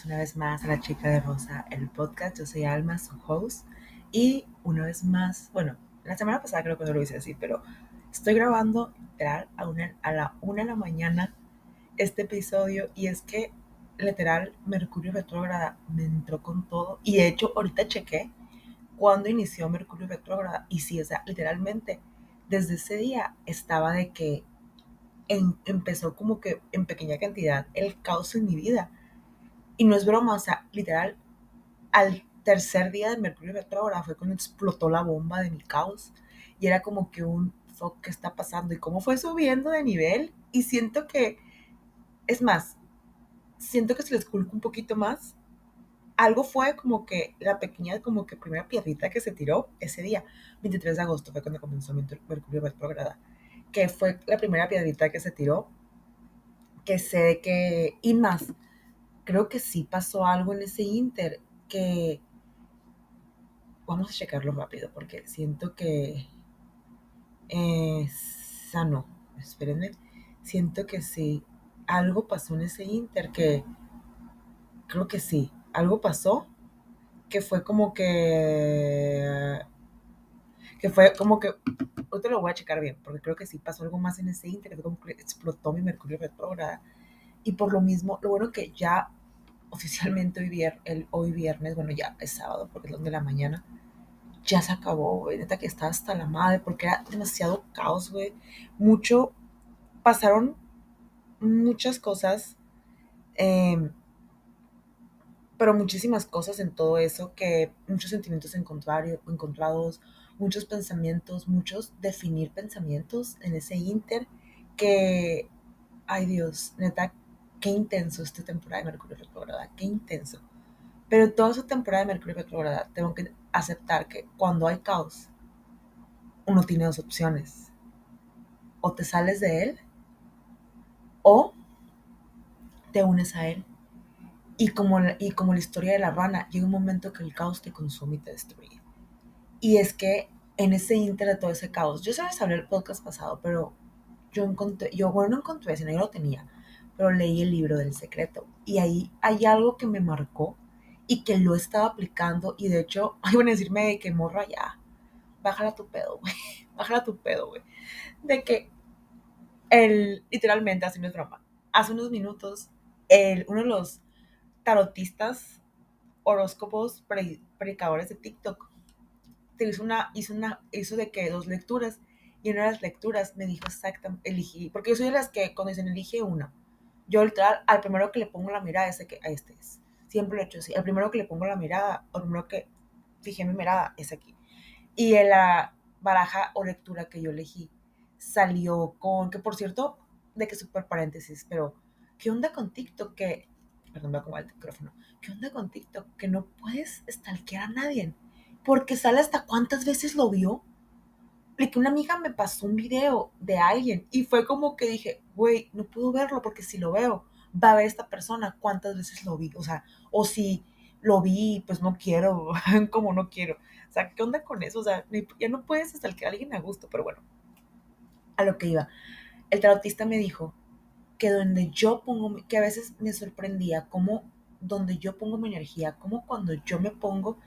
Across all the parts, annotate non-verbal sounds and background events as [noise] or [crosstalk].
bienvenidos una vez más a La Chica de Rosa, el podcast. Yo soy Alma, su host. Y una vez más, bueno, la semana pasada creo que no lo hice así, pero estoy grabando literal a, una, a la una de la mañana este episodio y es que literal Mercurio retrógrada me entró con todo y de hecho ahorita chequé cuando inició Mercurio retrógrada y sí, o sea, literalmente desde ese día estaba de que empezó como que en pequeña cantidad el caos en mi vida. Y no es broma, o sea, literal, al tercer día de Mercurio retrógrado fue cuando explotó la bomba de mi caos. Y era como que un fuck, ¿qué está pasando? Y cómo fue subiendo de nivel. Y siento que, es más, siento que se les culpa un poquito más. Algo fue como que la pequeña, como que primera piedrita que se tiró ese día, 23 de agosto, fue cuando comenzó Mercurio retrógrado que fue la primera piedrita que se tiró, que sé que, y más, creo que sí pasó algo en ese inter, que vamos a checarlo rápido, porque siento que, eh, sano, espérenme, siento que sí, algo pasó en ese inter, que creo que sí, algo pasó, que fue como que que fue como que, te lo voy a checar bien, porque creo que sí pasó algo más en ese inter, como que explotó mi Mercurio retrógrado. Y por lo mismo, lo bueno que ya oficialmente hoy, viernes, bueno, ya es sábado, porque es donde la mañana, ya se acabó, neta que estaba hasta la madre, porque era demasiado caos, güey. Mucho, pasaron muchas cosas, em, pero muchísimas cosas en todo eso, que muchos sentimientos encontrados, muchos pensamientos, muchos definir pensamientos en ese inter que, ay Dios, neta, qué intenso esta temporada de Mercurio retrograda, qué intenso. Pero toda esa temporada de Mercurio retrograda tengo que aceptar que cuando hay caos, uno tiene dos opciones. O te sales de él o te unes a él. Y como, y como la historia de la rana, llega un momento que el caos te consume y te destruye. Y es que en ese inter de todo ese caos, yo sabes, hablé el podcast pasado, pero yo encontré, yo bueno, no encontré, sino yo lo tenía, pero leí el libro del secreto. Y ahí hay algo que me marcó y que lo estaba aplicando y de hecho, [laughs] iban a decirme que morra ya, bájala tu pedo, güey, [laughs] bájala tu pedo, güey, de que el, literalmente, así no es broma, hace unos minutos, el, uno de los tarotistas, horóscopos, predicadores de TikTok, hizo una, hizo una, hizo de que dos lecturas, y en una de las lecturas me dijo exactamente, elegí, porque yo soy de las que cuando dicen elige una, yo literal, al primero que le pongo la mirada es de que a este es. Siempre lo he hecho así. Al primero que le pongo la mirada, o el primero que fijé mi mirada es aquí. Y la baraja o lectura que yo elegí salió con, que por cierto, de que super paréntesis, pero ¿qué onda con TikTok? Que, perdón, voy a el micrófono. ¿Qué onda con TikTok? Que no puedes stalkear a nadie porque sale hasta cuántas veces lo vio. Que una amiga me pasó un video de alguien y fue como que dije, güey, no puedo verlo porque si lo veo, va a ver esta persona cuántas veces lo vi. O sea, o si lo vi, pues no quiero, [laughs] como no quiero. O sea, ¿qué onda con eso? O sea, ya no puedes hasta que alguien a gusto, pero bueno, a lo que iba. El tarotista me dijo que donde yo pongo, que a veces me sorprendía como donde yo pongo mi energía, como cuando yo me pongo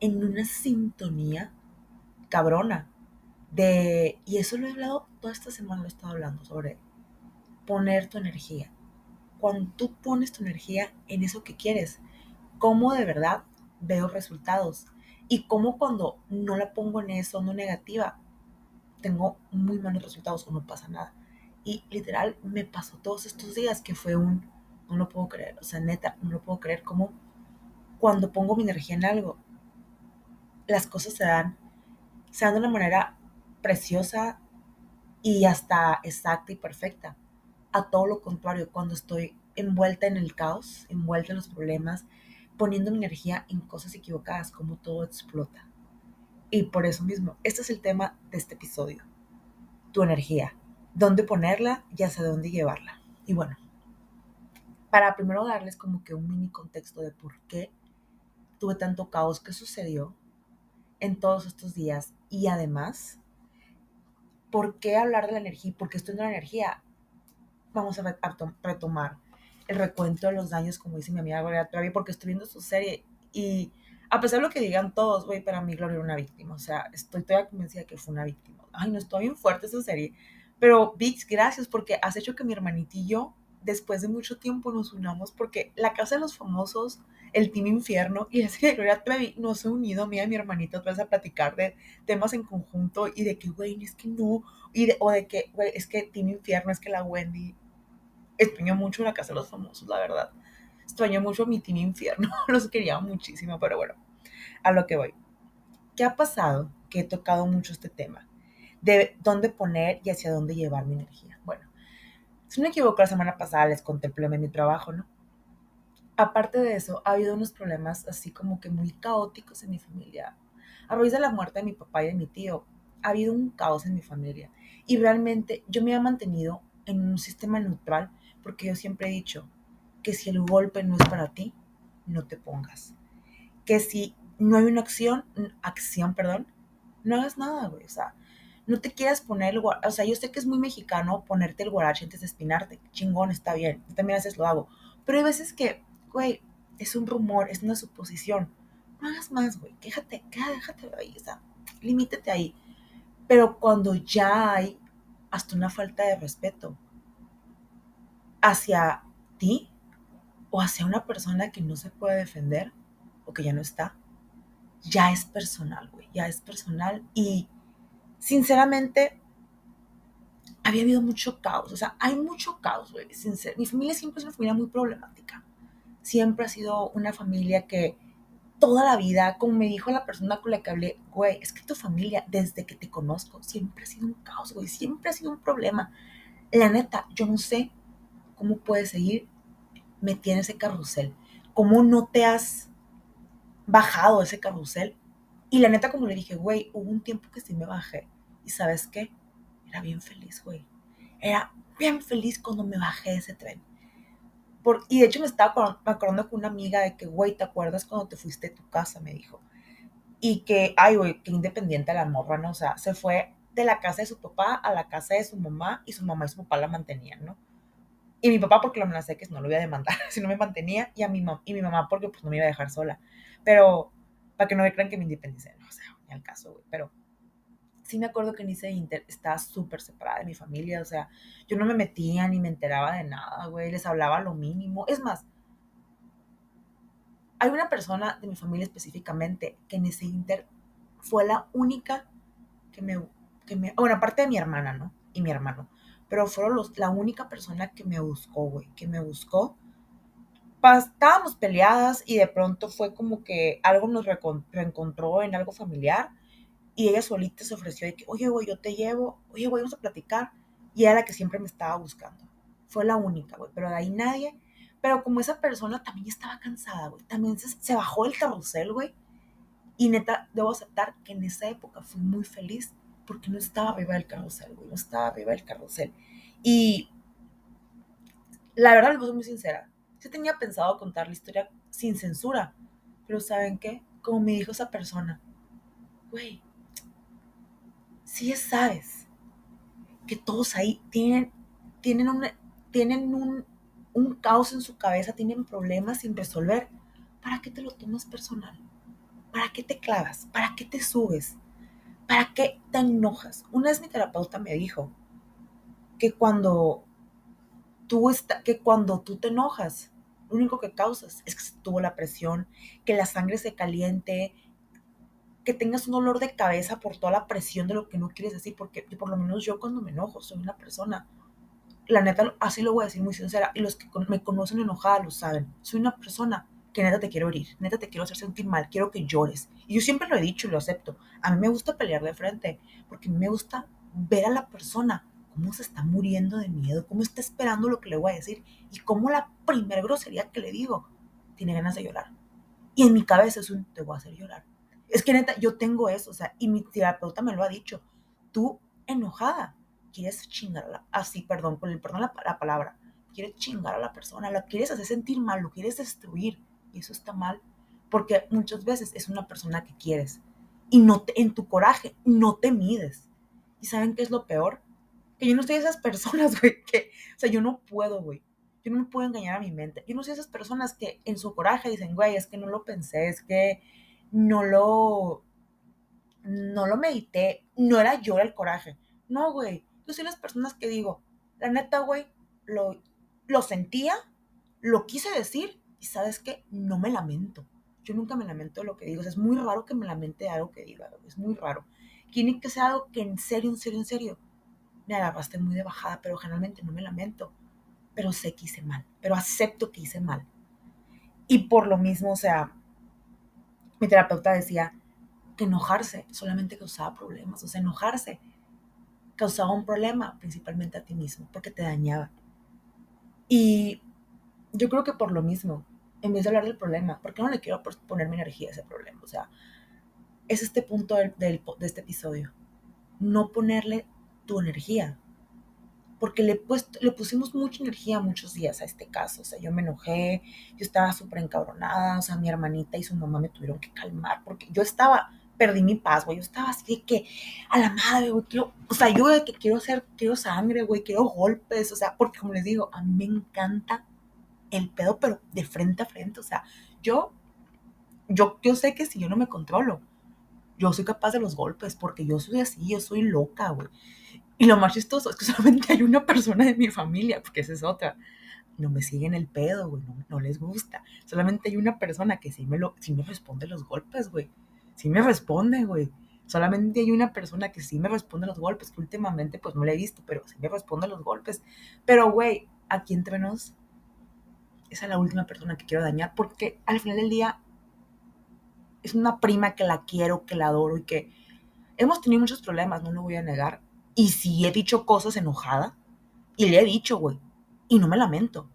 en una sintonía cabrona. De, y eso lo he hablado, toda esta semana lo he estado hablando sobre poner tu energía. Cuando tú pones tu energía en eso que quieres, cómo de verdad veo resultados. Y cómo cuando no la pongo en eso, no negativa, tengo muy malos resultados o no pasa nada. Y literal me pasó todos estos días que fue un, no lo puedo creer, o sea, neta, no lo puedo creer cómo cuando pongo mi energía en algo, las cosas se dan, se dan de una manera preciosa y hasta exacta y perfecta. A todo lo contrario, cuando estoy envuelta en el caos, envuelta en los problemas, poniendo mi energía en cosas equivocadas, como todo explota. Y por eso mismo, este es el tema de este episodio. Tu energía. Dónde ponerla y hacia dónde llevarla. Y bueno, para primero darles como que un mini contexto de por qué tuve tanto caos que sucedió en todos estos días. Y además, ¿por qué hablar de la energía? Porque estoy en la energía. Vamos a retomar el recuento de los daños, como dice mi amiga Gloria Trevi, porque estoy viendo su serie y a pesar de lo que digan todos, güey, para mí Gloria era una víctima. O sea, estoy toda convencida de que fue una víctima. Ay, no, estoy bien fuerte esa serie. Pero, Vix, gracias porque has hecho que mi hermanita y yo, después de mucho tiempo, nos unamos porque la Casa de los Famosos, el Team Infierno y ese de Gloria Trevi nos ha unido a mí y mi hermanita otra vez a platicar de temas en conjunto y de que, güey, es que no, y o de que, güey, es que Team Infierno, es que la Wendy extrañó mucho la Casa de los Famosos, la verdad. Extrañó mucho mi Team Infierno, [laughs] los quería muchísimo, pero bueno, a lo que voy. ¿Qué ha pasado? Que he tocado mucho este tema de dónde poner y hacia dónde llevar mi energía. Si no me equivoco, la semana pasada les conté mi trabajo, ¿no? Aparte de eso, ha habido unos problemas así como que muy caóticos en mi familia. A raíz de la muerte de mi papá y de mi tío, ha habido un caos en mi familia. Y realmente yo me he mantenido en un sistema neutral porque yo siempre he dicho que si el golpe no es para ti, no te pongas. Que si no hay una acción, acción, perdón, no hagas nada, güey. O sea, no te quieras poner el O sea, yo sé que es muy mexicano ponerte el guarache antes de espinarte. Chingón, está bien. Yo también a veces lo hago. Pero hay veces que, güey, es un rumor, es una suposición. No hagas más, güey. Déjate, déjate ahí. O sea, limítete ahí. Pero cuando ya hay hasta una falta de respeto hacia ti o hacia una persona que no se puede defender o que ya no está, ya es personal, güey. Ya es personal y sinceramente, había habido mucho caos. O sea, hay mucho caos, güey. Mi familia siempre es una familia muy problemática. Siempre ha sido una familia que toda la vida, como me dijo la persona con la que hablé, güey, es que tu familia, desde que te conozco, siempre ha sido un caos, güey. Siempre ha sido un problema. La neta, yo no sé cómo puedes seguir metida en ese carrusel. ¿Cómo no te has bajado ese carrusel? Y la neta, como le dije, güey, hubo un tiempo que sí me bajé y sabes qué? Era bien feliz, güey. Era bien feliz cuando me bajé de ese tren. Por, y de hecho me estaba acordando, con una amiga de que, güey, ¿te acuerdas cuando te fuiste de tu casa? Me dijo. Y que, ay, güey, qué independiente la morra, ¿no? O sea, se fue de la casa de su papá a la casa de su mamá y su mamá y su papá la mantenían, ¿no? Y mi papá porque lo amenacé que no lo iba a demandar [laughs] si no me mantenía y a mi mamá, y mi mamá porque pues no me iba a dejar sola. Pero, para que no me crean que me independicé, ¿no? O sea, ni al caso, güey. Pero sí me acuerdo que en ese Inter estaba súper separada de mi familia, o sea, yo no me metía ni me enteraba de nada, güey, les hablaba lo mínimo. Es más, hay una persona de mi familia específicamente que en ese Inter fue la única que me, que me bueno, aparte de mi hermana, ¿no? Y mi hermano, pero fueron los, la única persona que me buscó, güey, que me buscó. Estábamos peleadas y de pronto fue como que algo nos reencontró en algo familiar y ella solita se ofreció de que, oye, güey, yo te llevo, oye, güey, vamos a platicar. Y era la que siempre me estaba buscando. Fue la única, güey, pero de ahí nadie. Pero como esa persona también estaba cansada, güey, también se, bajó el carrusel, güey. Y neta, debo aceptar que en esa época fui muy feliz porque no estaba arriba del carrusel, güey, no estaba arriba del carrusel. Y la verdad, les voy muy sincera. Yo tenía pensado contar la historia sin censura, pero ¿saben qué? Como me dijo esa persona, güey, si ya sabes que todos ahí tienen, tienen, un, tienen un, un caos en su cabeza, tienen problemas sin resolver, ¿para qué te lo tomas personal? ¿Para qué te clavas? ¿Para qué te subes? ¿Para qué te enojas? Una vez mi terapeuta me dijo que cuando tú, está, que cuando tú te enojas, lo único que causas es que se tuvo la presión, que la sangre se caliente, que tengas un dolor de cabeza por toda la presión de lo que no quieres decir, porque por lo menos yo cuando me enojo soy una persona, la neta, así lo voy a decir muy sincera, y los que me conocen enojada lo saben, soy una persona que neta te quiero herir, neta te quiero hacer sentir mal, quiero que llores. Y yo siempre lo he dicho y lo acepto. A mí me gusta pelear de frente, porque me gusta ver a la persona cómo se está muriendo de miedo, cómo está esperando lo que le voy a decir y cómo la primera grosería que le digo tiene ganas de llorar. Y en mi cabeza es un te voy a hacer llorar es que neta, yo tengo eso, o sea, y mi terapeuta me lo ha dicho. Tú, enojada, quieres chingar a la, así, perdón, con el perdón la, la palabra, quieres chingar a la persona, la quieres hacer sentir mal, lo quieres destruir. Y eso está mal, porque muchas veces es una persona que quieres. Y no te, en tu coraje no te mides. ¿Y saben qué es lo peor? Que yo no estoy de esas personas, [laughs] güey, que, o sea, yo no puedo, güey. yo no me puedo engañar a mi mente. Yo no sé esas personas que en su coraje dicen, güey, es que no lo pensé, es que no lo, no lo medité, no era yo el coraje. No, güey, yo soy las personas que digo, la neta, güey, lo, lo sentía, lo quise decir y sabes qué, no me lamento. Yo nunca me lamento de lo que digo. es muy raro que me lamente algo que diga, es muy raro. Tiene que ser algo que en serio, en serio, en serio, me agarraste muy de bajada, pero generalmente no me lamento. Pero sé que hice mal, pero acepto que hice mal. Y por lo mismo, o sea, mi terapeuta decía que enojarse solamente causaba problemas, o sea, enojarse causaba un problema principalmente a ti mismo, porque te dañaba. Y yo creo que por lo mismo, en vez de hablar del problema, porque no le quiero poner mi energía a ese problema? O sea, es este punto del, de este episodio. No ponerle tu energía. Porque le, le pusimos mucha energía muchos días a este caso. O sea, yo me enojé, yo estaba súper encabronada. O sea, mi hermanita y su mamá me tuvieron que calmar porque yo estaba, perdí mi paz, güey. Yo estaba así de que, a la madre, güey, quiero, o sea, yo de que quiero hacer, quiero sangre, güey, quiero golpes. O sea, porque como les digo, a mí me encanta el pedo, pero de frente a frente. O sea, yo, yo, yo sé que si yo no me controlo, yo soy capaz de los golpes porque yo soy así, yo soy loca, güey. Y lo más chistoso es que [laughs] solamente hay una persona de mi familia, porque esa es otra. No me siguen el pedo, güey, no, les gusta. Solamente hay una persona que sí me, lo, sí me responde los golpes, güey. Sí me responde, güey. Solamente hay una persona que sí me responde los golpes, que últimamente pues no le he visto, pero sí me responde los golpes. Pero, güey, aquí entre nos, esa es la última persona que quiero dañar, porque al final del día es una prima que la quiero, que la adoro y que hemos tenido muchos problemas, no lo voy a negar. Y sí he dicho cosas enojada, y le he dicho, güey, y no me lamento.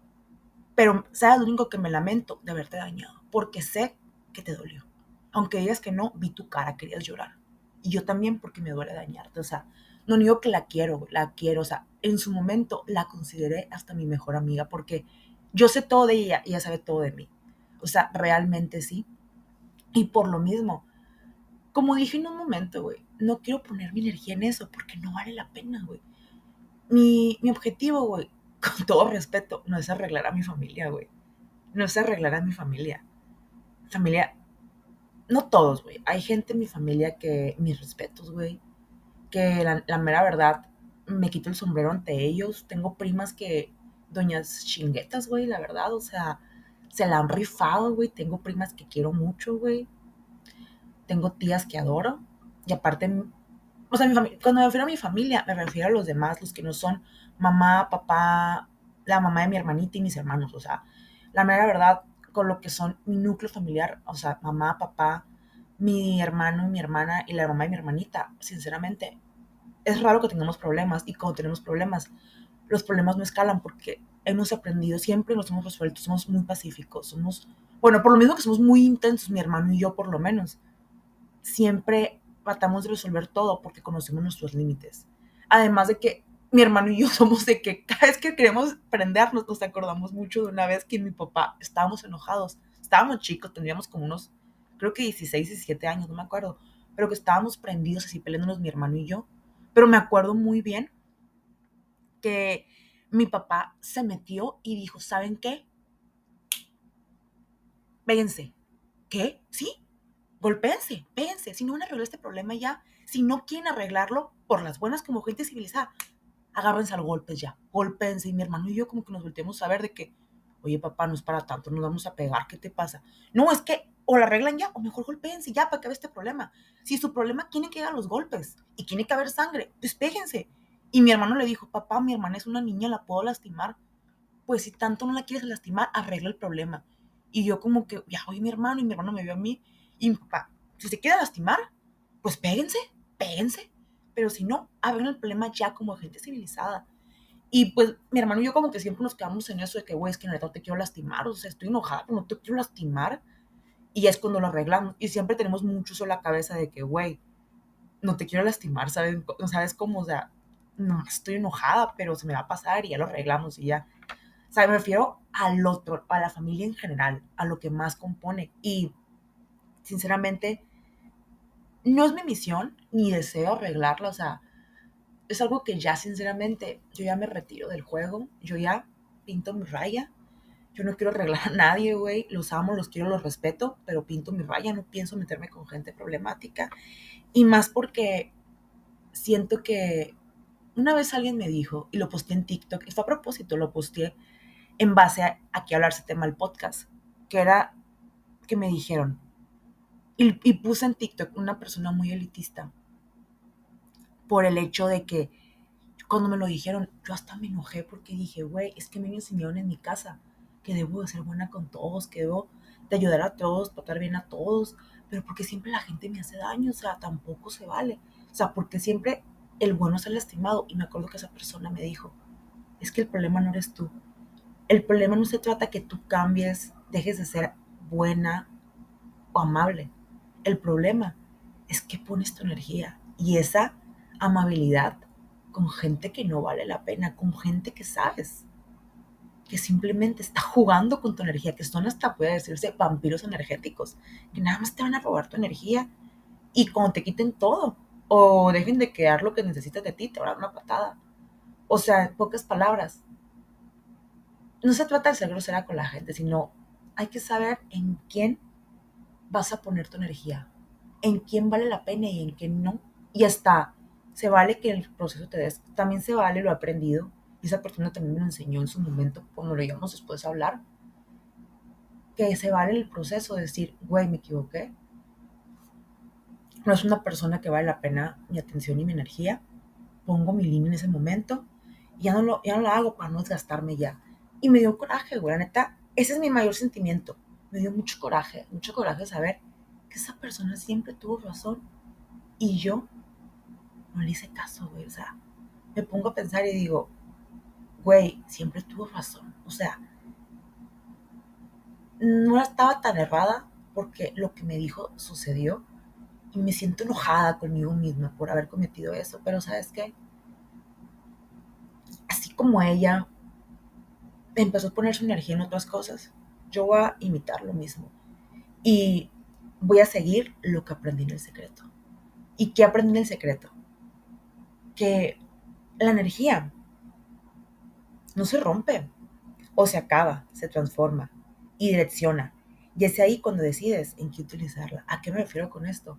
Pero sabes lo único que me lamento de haberte dañado, porque sé que te dolió. Aunque digas que no, vi tu cara, querías llorar. Y yo también porque me duele dañarte, o sea, no digo que la quiero, la quiero, o sea, en su momento la consideré hasta mi mejor amiga porque yo sé todo de ella y ella sabe todo de mí. O sea, realmente sí. Y por lo mismo, como dije en un momento, güey, no quiero poner mi energía en eso porque no vale la pena, güey. Mi, mi objetivo, güey, [laughs] con todo respeto, no es arreglar a mi familia, güey. No es arreglar a mi familia. Familia, no todos, güey. Hay gente en mi familia que, mis respetos, güey, que la, la mera verdad, me quito el sombrero ante ellos. Tengo primas que, doñas chinguetas, güey, la verdad, o sea, se la han rifado, güey. Tengo primas que quiero mucho, güey. Tengo tías que adoro. Y aparte, o sea, cuando me refiero a mi familia, me refiero a los demás, los que no son mamá, papá, la mamá de mi hermanita y mis hermanos. O sea, la mera verdad, con lo que son mi núcleo familiar, o sea, mamá, papá, mi hermano, mi hermana y la mamá de mi hermanita, sinceramente, es raro que tengamos problemas y cuando tenemos problemas, los problemas no escalan porque hemos aprendido, siempre los hemos resuelto, somos muy pacíficos, somos, bueno, por lo mismo que somos muy intensos, mi hermano y yo por lo menos, siempre tratamos de resolver todo porque conocemos nuestros límites. Además de que mi hermano y yo [laughs] somos de que cada vez que queremos prendernos nos acordamos mucho de una vez que mi papá estábamos enojados, estábamos chicos, tendríamos como unos, creo que 16, 17 años, no me acuerdo, pero que estábamos prendidos así peleándonos mi hermano y yo, pero me acuerdo muy bien que mi papá se metió y dijo, ¿saben qué? Péguense. ¿Qué? ¿Sí? Golpéense, péguense. Si no van a arreglar este problema ya, si no quieren arreglarlo por las buenas como gente civilizada, agárrense al golpes ya. Golpéense. Y mi hermano y yo como que nos volteamos a ver de que, oye papá, no es para tanto, nos vamos a pegar, ¿qué te pasa? No, es que o la arreglan ya, o mejor golpéense ya para que vea este problema. Si su problema tiene que a los golpes y tiene que haber sangre, pues. Y mi hermano le dijo, papá, mi hermana es una niña, la puedo lastimar. Pues si tanto no la quieres lastimar, arregla el problema. Y yo como que, ya oye mi hermano, y mi hermano me vio a mí. Papá, si se quiere lastimar, pues péguense, péguense. Pero si no, arreglen el problema ya como gente civilizada. Y pues mi hermano y yo como que siempre nos quedamos en eso de que, güey, es que en no te quiero lastimar, o sea, estoy enojada, pero no te quiero lastimar. Y es cuando lo arreglamos. Y siempre tenemos mucho eso en la cabeza de que, güey, no te quiero lastimar, ¿sabes? ¿Sabes cómo? O sea, no estoy enojada, pero se me va a pasar y ya lo arreglamos y ya. O sea, me refiero al otro, a la familia en general, a lo que más compone. Y sinceramente, no es mi misión ni deseo arreglarla. O sea, es algo que ya sinceramente, yo ya me retiro del juego. Yo ya pinto mi raya. Yo no quiero arreglar a nadie, güey. Los amo, los quiero, los respeto, pero pinto mi raya. No pienso meterme con gente problemática. Y más porque siento que una vez alguien me dijo, y lo posté en TikTok, y fue a propósito, lo posté en base a, a que hablarse tema del podcast, que era que me dijeron, y, puse en TikTok una persona muy elitista, por el hecho de que cuando me lo dijeron, yo hasta me enojé porque dije, güey, es que me enseñaron en mi casa que debo de ser buena con todos, que debo de ayudar a todos, tratar bien a todos, pero porque siempre la gente me hace daño, o sea, tampoco se vale. O sea, porque siempre el bueno es el estimado. Y me acuerdo que esa persona me dijo, es que el problema no eres tú. El problema no se trata que tú cambies, dejes de ser buena o amable. El problema es que pones tu energía y esa amabilidad con gente que no vale la pena, con gente que sabes que simplemente está jugando con tu energía, que son hasta, puede decirse, vampiros energéticos, que nada más te van a robar tu energía y cuando te quiten todo o dejen de quedar lo que necesitas de ti, te van a dar una patada. O sea, en pocas palabras, no se trata de ser grosera con la gente, sino hay que saber en quién vas a poner tu energía, en quién vale la pena y en quién no. Y hasta se vale que el proceso te des, también se vale, lo aprendido, y esa persona también me lo enseñó en su momento, cuando lo íbamos después a hablar, que se vale el proceso de decir, güey, me equivoqué. No es una persona que vale la pena mi atención y mi energía. Pongo mi línea en ese momento y ya no lo, ya no lo hago para no desgastarme ya. Y me dio coraje, güey, la neta, ese es mi mayor sentimiento. Me dio mucho coraje, mucho coraje saber que esa persona siempre tuvo razón y yo no le hice caso, güey. O sea, me pongo a pensar y digo, güey, siempre tuvo razón. O sea, no estaba tan errada porque lo que me dijo sucedió y me siento enojada conmigo misma por haber cometido eso. Pero ¿sabes qué? Así como ella empezó a poner su energía en otras cosas, yo voy a imitar lo mismo. Y voy a seguir lo que aprendí en el secreto. ¿Y qué aprendí en el secreto? Que la energía no se rompe o se acaba, se transforma y direcciona. Y es ahí cuando decides en qué utilizarla. ¿A qué me refiero con esto?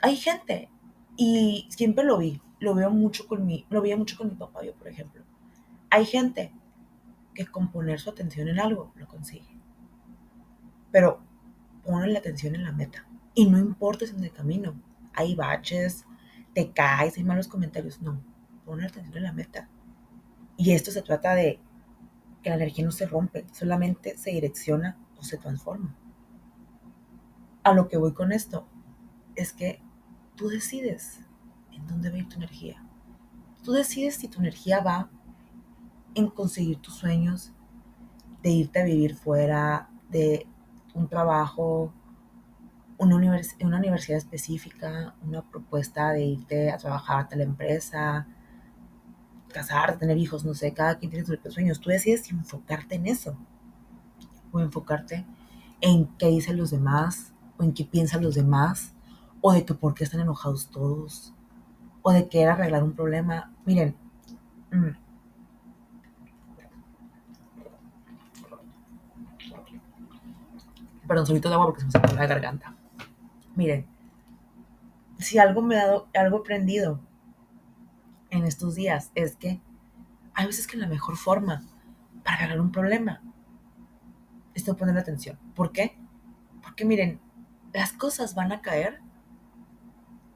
Hay gente, y siempre lo vi, lo veo mucho con mi, lo veía mucho con mi papá, yo por ejemplo. Hay gente que con poner su atención en algo lo consigue. Pero pone la atención en la meta. Y no importa si en el camino hay baches, te caes, hay malos comentarios. No, pon la atención en la meta. Y esto se trata de que la energía no se rompe, solamente se direcciona o se transforma. A lo que voy con esto es que tú decides en dónde va a ir tu energía. Tú decides si tu energía va en conseguir tus sueños, de irte a vivir fuera, de un trabajo, una, una universidad específica, una propuesta de irte a trabajar a la empresa, casarte, tener hijos, no sé, cada quien tiene sus sueños. Tú decides enfocarte en eso o enfocarte en qué dicen los demás o en qué piensan los demás o de que por qué están enojados todos o de querer arreglar un problema. Miren, mm, perdón, solito de agua porque se me sacó la garganta. Miren, si algo me ha dado, algo aprendido en estos días es que hay veces que la mejor forma para arreglar un problema es no poner atención. ¿Por qué? Porque miren, las cosas van a caer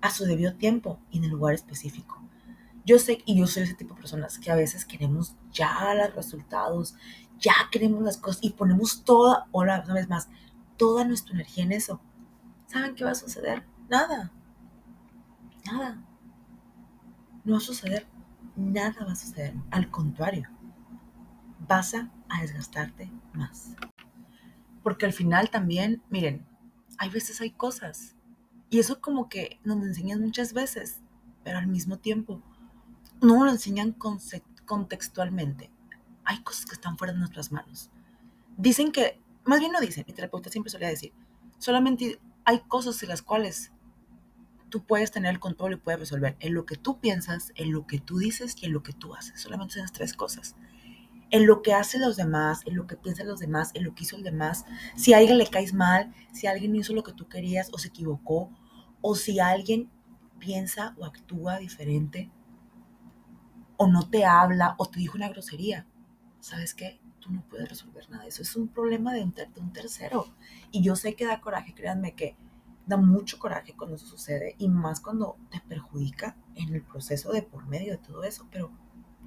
a su debido tiempo y en el lugar específico. Yo sé, y yo soy ese tipo de personas que a veces queremos ya los resultados, ya queremos las cosas y ponemos toda, una vez más, toda nuestra energía en eso. ¿Saben qué va a suceder? Nada. Nada no va a suceder, nada va a suceder. Al contrario, vas a desgastarte más. Porque al final también, miren, hay veces hay cosas. Y eso como que nos lo enseñan muchas veces, pero al mismo tiempo no lo enseñan contextualmente. Hay cosas que están fuera de nuestras manos. Dicen que, más bien no dicen, mi terapeuta siempre solía decir, solamente hay cosas en las cuales tú puedes tener el control y puedes resolver en lo que tú piensas, en lo que tú dices y en lo que tú haces. Solamente esas tres cosas. en lo que hacen los demás, en lo que piensan los demás, en lo que hizo el demás. Si a alguien le caes mal, si alguien hizo lo que tú querías o se equivocó, o si alguien piensa o actúa diferente, o no te habla, o te dijo una grosería. ¿Sabes qué? No puedes resolver nada. Eso es un problema de un, un tercero. Y yo sé que da coraje, créanme que da mucho coraje cuando eso sucede y más cuando te perjudica en el proceso de por medio de todo eso, pero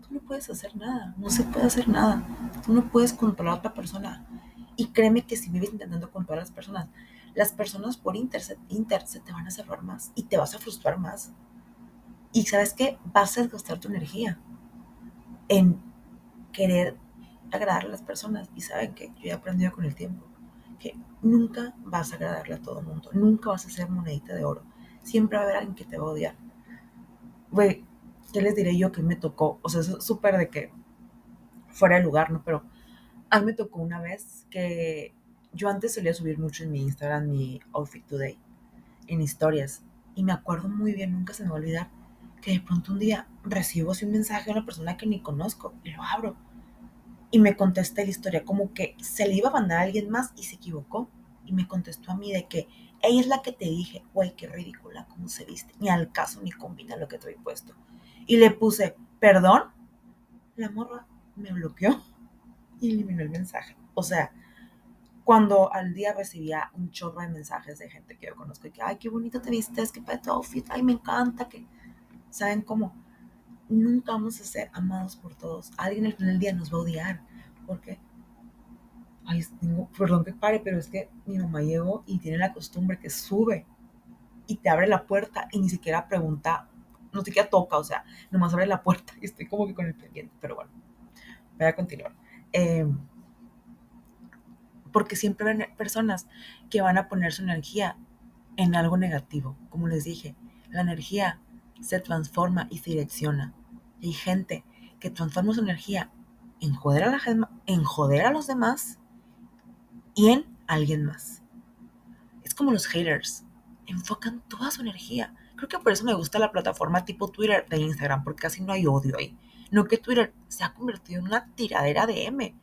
tú no puedes hacer nada, no se puede hacer nada, tú no puedes controlar a otra persona. Y créeme que si vives intentando controlar a las personas, las personas por inter, inter se te van a cerrar más y te vas a frustrar más. Y sabes qué, vas a gastar tu energía en querer agradar a las personas. Y saben que yo he aprendido con el tiempo que nunca vas a agradarle a todo el mundo, nunca vas a ser monedita de oro. Siempre va a haber alguien que te va a odiar. Güey, ¿qué les diré yo que me tocó? O sea, es súper de que fuera de lugar, ¿no? Pero a mí me tocó una vez que yo antes solía subir mucho en mi Instagram mi outfit today, en historias. Y me acuerdo muy bien, nunca se me va a olvidar, que de pronto un día recibo así un mensaje de una persona que ni conozco y lo abro y me contesta la historia como que se le iba a mandar a alguien más y se equivocó. Y me contestó a mí de que ella es la que te dije, güey, qué ridícula, cómo se viste. Ni al caso ni combina lo que había puesto. Y le puse, perdón. La morra me bloqueó y eliminó el mensaje. O sea, cuando al día recibía un chorro de mensajes de gente que yo conozco y que, ay, qué bonito te vistes, qué tu outfit, ay, me encanta, que, ¿saben cómo? Nunca vamos a ser amados por todos. Alguien al final del día nos va a odiar. porque Ay, perdón que pare, pero es que mi mamá llegó y tiene la costumbre que sube y te abre la puerta y ni siquiera pregunta, no siquiera toca, o sea, nomás abre la puerta y estoy como que con el pendiente, pero bueno, voy a continuar. Em, porque siempre ven personas que van a poner su energía en algo negativo. Como les dije, la energía se transforma y se direcciona hay gente que transforma su energía en joder a, la, en joder a los demás y en alguien más. Es como los haters, enfocan toda su energía. Creo que por eso me gusta la plataforma tipo Twitter de Instagram, porque casi no hay odio ahí. No que Twitter se ha convertido en una tiradera de M.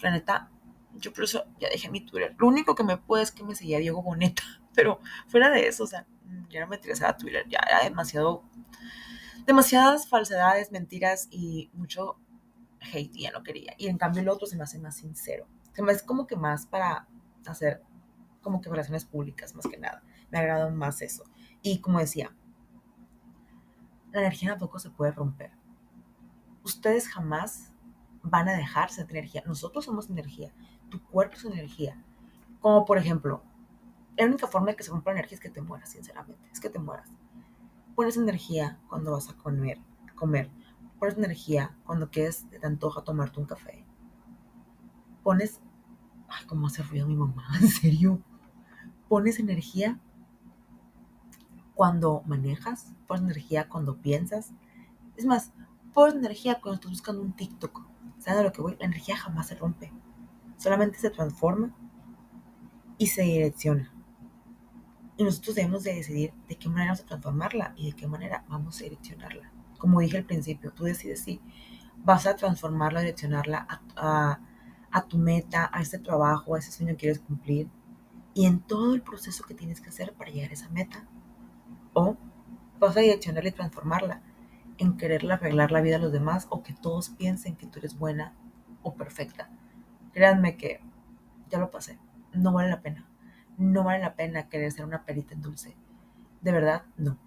La neta, yo por eso ya dejé mi Twitter. Lo único que me puede es que me seguía Diego Boneta, [laughs] pero fuera de eso, o sea, ya no me interesaba Twitter, ya era demasiado demasiadas falsedades, mentiras y mucho hate y ya no quería. Y en cambio el otro se me hace más sincero. Se me hace como que más para hacer como que relaciones públicas, más que nada. Me agrada más eso. Y como decía, la energía tampoco se puede romper. Ustedes jamás van a dejarse de energía. Nosotros somos energía. Tu cuerpo es energía. Como por ejemplo, la única forma de que se rompa energía es que te mueras, sinceramente. Es que te mueras. Pones energía cuando vas a comer, comer. Pones energía cuando quieres, te antoja tomarte un café. Pones, ay, cómo hace ruido mi mamá, [laughs] en serio. Pones energía cuando manejas, pones energía cuando piensas. Es más, pones energía cuando estás buscando un TikTok. ¿Sabes a lo que voy? La energía jamás se rompe. Solamente se transforma y se direcciona. Y nosotros debemos de decidir de qué manera vamos a transformarla y de qué manera vamos a direccionarla. Como dije al principio, tú decides si vas a transformarla, direccionarla a, tu meta, a ese trabajo, a ese sueño que quieres cumplir y en todo el proceso que tienes que hacer para llegar a esa meta. O vas a direccionarla y transformarla en quererle arreglar la vida a los demás o que todos piensen que tú eres buena o perfecta. Créanme que ya lo pasé, no vale la pena no vale la pena querer ser una perita en dulce. De verdad, no.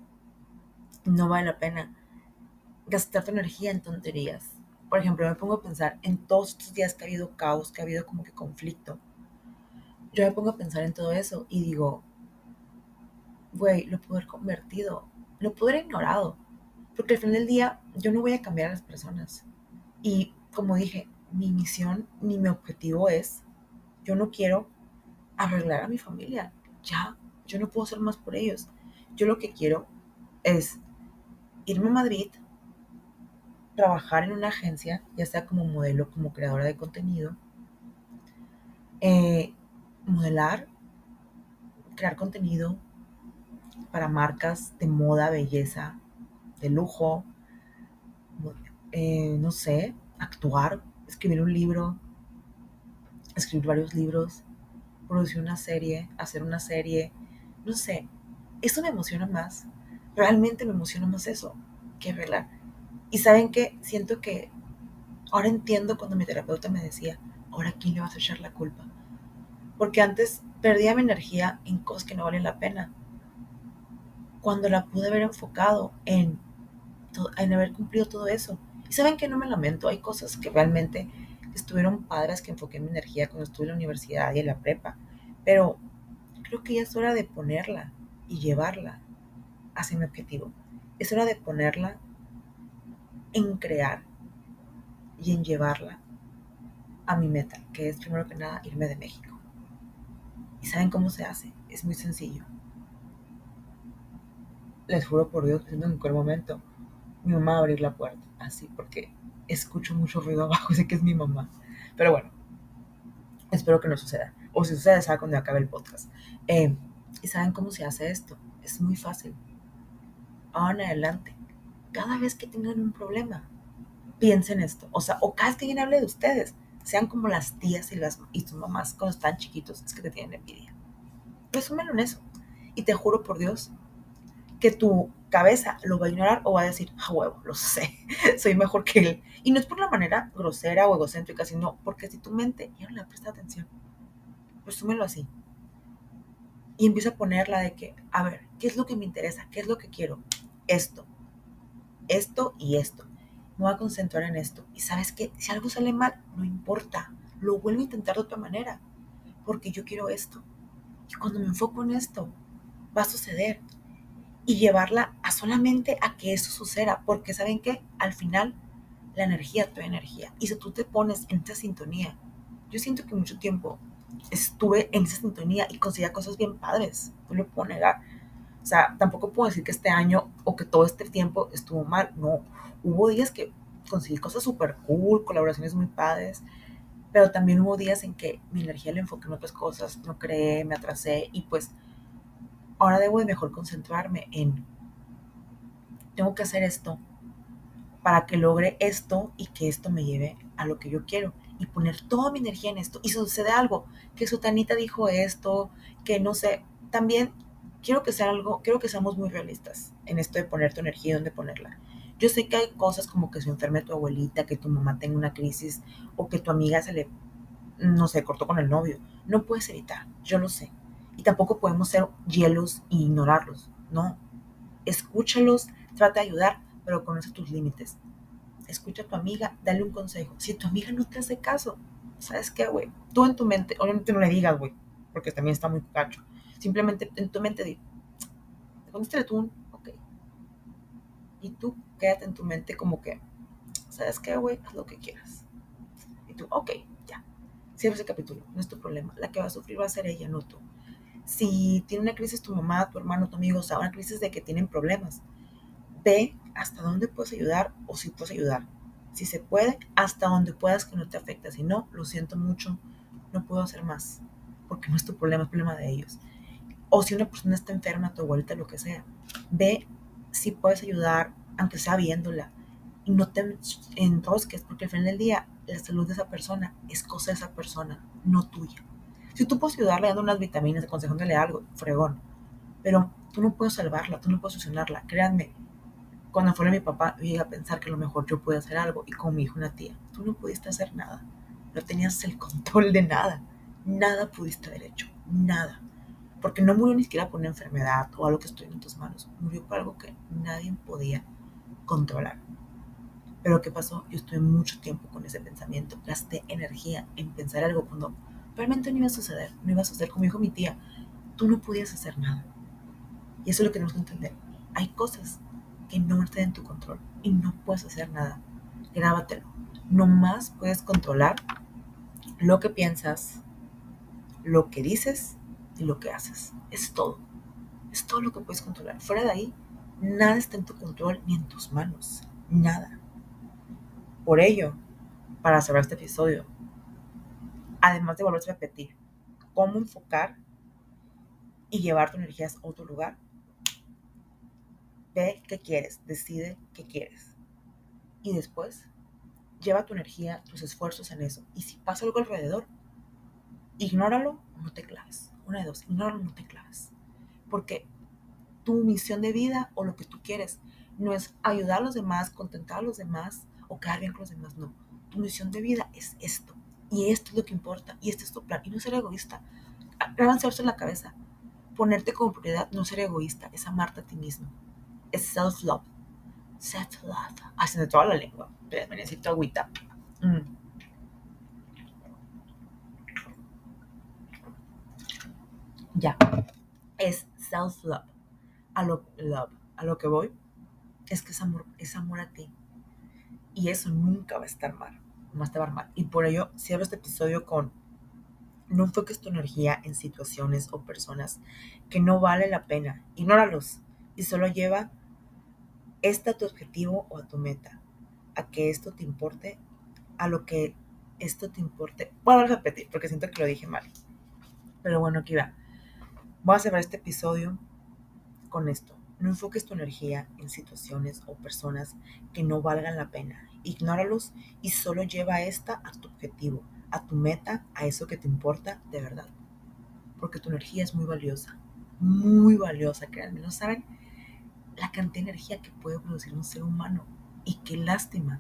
No vale la pena gastar tu energía en tonterías. Por ejemplo, me pongo a pensar en todos estos días que ha habido caos, que ha habido como que conflicto. Yo me pongo a pensar en todo eso y digo, güey, lo puedo haber convertido, lo puedo haber ignorado. Porque al final del día yo no voy a cambiar a las personas. Y como dije, mi misión ni mi objetivo es, yo no quiero arreglar a mi familia. Ya, yo no puedo hacer más por ellos. Yo lo que quiero es irme a Madrid, trabajar en una agencia, ya sea como modelo, como creadora de contenido, eh, modelar, crear contenido para marcas de moda, belleza, de lujo, eh, no sé, actuar, escribir un libro, escribir varios libros, producir una serie, hacer una serie, no sé, eso me emociona más, realmente me emociona más eso que verla. Y saben que siento que ahora entiendo cuando mi terapeuta me decía, ahora quién le vas a echar la culpa. Porque antes perdía mi energía en cosas que no valen la pena. Cuando la pude haber enfocado en, en haber cumplido todo eso. Y saben que no me lamento, hay cosas que realmente estuvieron padres que enfoqué mi energía cuando estuve en la universidad y en la prepa. Pero creo que ya es hora de ponerla y llevarla hacia mi objetivo. Es hora de ponerla en crear y en llevarla a mi meta, que es primero que nada irme de México. ¿Y saben cómo se hace? Es muy sencillo. Les juro por Dios en cualquier momento mi mamá va a abrir la puerta, así, porque escucho mucho ruido [laughs] abajo, sé que es mi mamá. Pero bueno, espero que no suceda. O si sucede, sabe cuando acabe el podcast. Eh, ¿Y saben cómo se hace esto? Es muy fácil. Ahora en adelante, cada vez que tengan un problema, piensen esto. O sea, o cada que alguien hable de ustedes, sean como las tías y, las, y tus mamás cuando están chiquitos, es que te tienen envidia. Resúmelo en eso. Y te juro por Dios que tu cabeza lo va a ignorar o va a decir, a huevo, lo sé, [laughs] soy mejor que él. Y no es por la manera grosera o egocéntrica, sino porque si tu mente ya no le presta atención, resúmelo así. Y empieza a ponerla de que, a ver, ¿qué es lo que me interesa? ¿Qué es lo que quiero? Esto, esto y esto me voy a concentrar en esto. Y sabes que si algo sale mal, no importa, lo vuelvo a intentar de otra manera, porque yo quiero esto. Y cuando me enfoco en esto, va a suceder. Y llevarla a solamente a que eso suceda, porque saben que al final la energía tu energía. Y si tú te pones en esa sintonía, yo siento que mucho tiempo estuve en esa sintonía y conseguía cosas bien padres, no lo puedo negar. O sea, tampoco puedo decir que este año o que todo este tiempo estuvo mal, no hubo días que conseguí cosas súper cool, colaboraciones muy padres, pero también hubo días en que mi energía la enfoqué en otras cosas, no creé, me atrasé y pues ahora debo de mejor concentrarme en, tengo que hacer esto para que logre esto y que esto me lleve a lo que yo quiero y poner toda mi energía en esto. Y sucede algo, que Sutanita dijo esto, que no sé, también quiero que sea algo, quiero que seamos muy realistas en esto de poner tu energía y dónde ponerla. Yo sé que hay cosas como que se enferme tu abuelita, que tu mamá tenga una crisis o que tu amiga se le, no sé, cortó con el novio. No puedes evitar, yo lo sé. Y tampoco podemos ser hielos e ignorarlos. No. Escúchalos, trata de ayudar, pero conoce tus límites. Escucha a tu amiga, dale un consejo. Si tu amiga no te hace caso, ¿sabes qué, güey? Tú en tu mente, obviamente no le digas, güey, porque también está muy cacho. Simplemente en tu mente contéstale tú ok. Y tú quédate en tu mente como que, ¿sabes qué, güey? Haz lo que quieras. Y tú, ok, ya. Cierra ese capítulo, no es tu problema. La que va a sufrir va a ser ella, no tú. Si tiene una crisis tu mamá, tu hermano, tu amigo, o sea, una crisis de que tienen problemas, ve hasta dónde puedes ayudar o si puedes ayudar. Si se puede, hasta donde puedas que no te afecte. Si no, lo siento mucho, no puedo hacer más, porque no es tu problema, es problema de ellos. O si una persona está enferma, tu abuelita, lo que sea, ve si puedes ayudar aunque sea viéndola. Y no te enrosques, porque al final del día la salud de esa persona es cosa de esa persona, no tuya. Si tú puedes ayudarle dando unas vitaminas, aconsejándole algo, fregón. Pero tú no puedes salvarla, tú no puedes solucionarla. Créanme, cuando fuera mi papá, llegué a pensar que a lo mejor yo podía hacer algo. Y como mi hijo, una tía, tú no pudiste hacer nada. No tenías el control de nada. Nada pudiste haber hecho. Nada. Porque no murió ni siquiera por una enfermedad o algo que estoy en tus manos. Murió por algo que nadie podía controlar. Pero ¿qué pasó? Yo estuve mucho tiempo con ese pensamiento, gasté energía en pensar algo cuando realmente no iba a suceder, no iba a suceder como dijo mi tía, tú no podías hacer nada. Y eso es lo que tenemos que entender. Hay cosas que no están en tu control y no puedes hacer nada. Grábatelo. No más puedes controlar lo que piensas, lo que dices y lo que haces. Es todo. Es todo lo que puedes controlar. Fuera de ahí, Nada está en tu control ni en tus manos. Nada. Por ello, para cerrar este episodio, además de volver a repetir cómo enfocar y llevar tu energía a otro lugar, ve qué quieres, decide qué quieres. Y después, lleva tu energía, tus esfuerzos en eso. Y si pasa algo alrededor, ignóralo o no te claves. Una de dos, ignóralo o no te claves. Porque tu misión de vida o lo que tú quieres no es ayudar a los demás, contentar a los demás o quedar bien con los demás, no. Tu misión de vida es esto. Y esto es lo que importa. Y este es tu plan. Y no ser egoísta. Grábanse en la cabeza. Ponerte como prioridad, no ser egoísta, es amarte a ti mismo. Es self-love. Self-love. Haciendo toda la lengua. Pero me necesito agüita. Mm. Ya. Es self-love. A lo, love. A lo que voy es que es amor, es amor a ti. Y eso nunca va a estar mal. Más te va a mal. Y por ello cierro este episodio con no enfoques tu energía en situaciones o personas que no vale la pena. Ignóralos y solo lleva este a tu objetivo o a tu meta. A que esto te importe, a lo que esto te importe. Bueno, a repetir porque siento que lo dije mal. Pero bueno, aquí va. Voy a cerrar este episodio con esto. No enfoques tu energía en situaciones o personas que no valgan la pena. Ignóralos y solo lleva esta a tu objetivo, a tu meta, a eso que te importa de verdad. Porque tu energía es muy valiosa, muy valiosa, créanme. No saben la cantidad de energía que puede producir un ser humano. Y qué lástima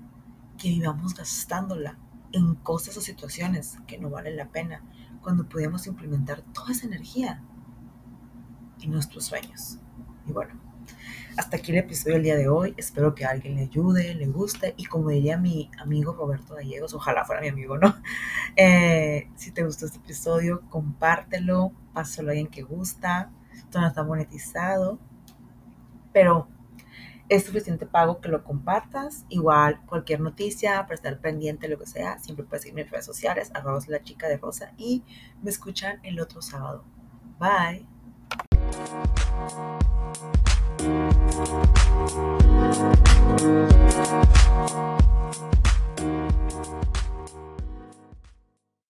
que vivamos gastándola en cosas o situaciones que no valen la pena, cuando podemos implementar toda esa energía en nuestros sueños. Y bueno, hasta aquí el episodio del día de hoy. Espero que alguien le ayude, le guste. Y como diría mi amigo Roberto Gallegos, ojalá fuera mi amigo, ¿no? [laughs] Eh, si te gustó este episodio, compártelo, pásalo a alguien que gusta. Esto no está monetizado. Pero es suficiente pago que lo compartas. Igual, cualquier noticia, para estar pendiente, lo que sea, siempre puedes seguirme en mis redes sociales, arroba la chica de rosa. Y me escuchan el otro sábado. Bye. Thank you.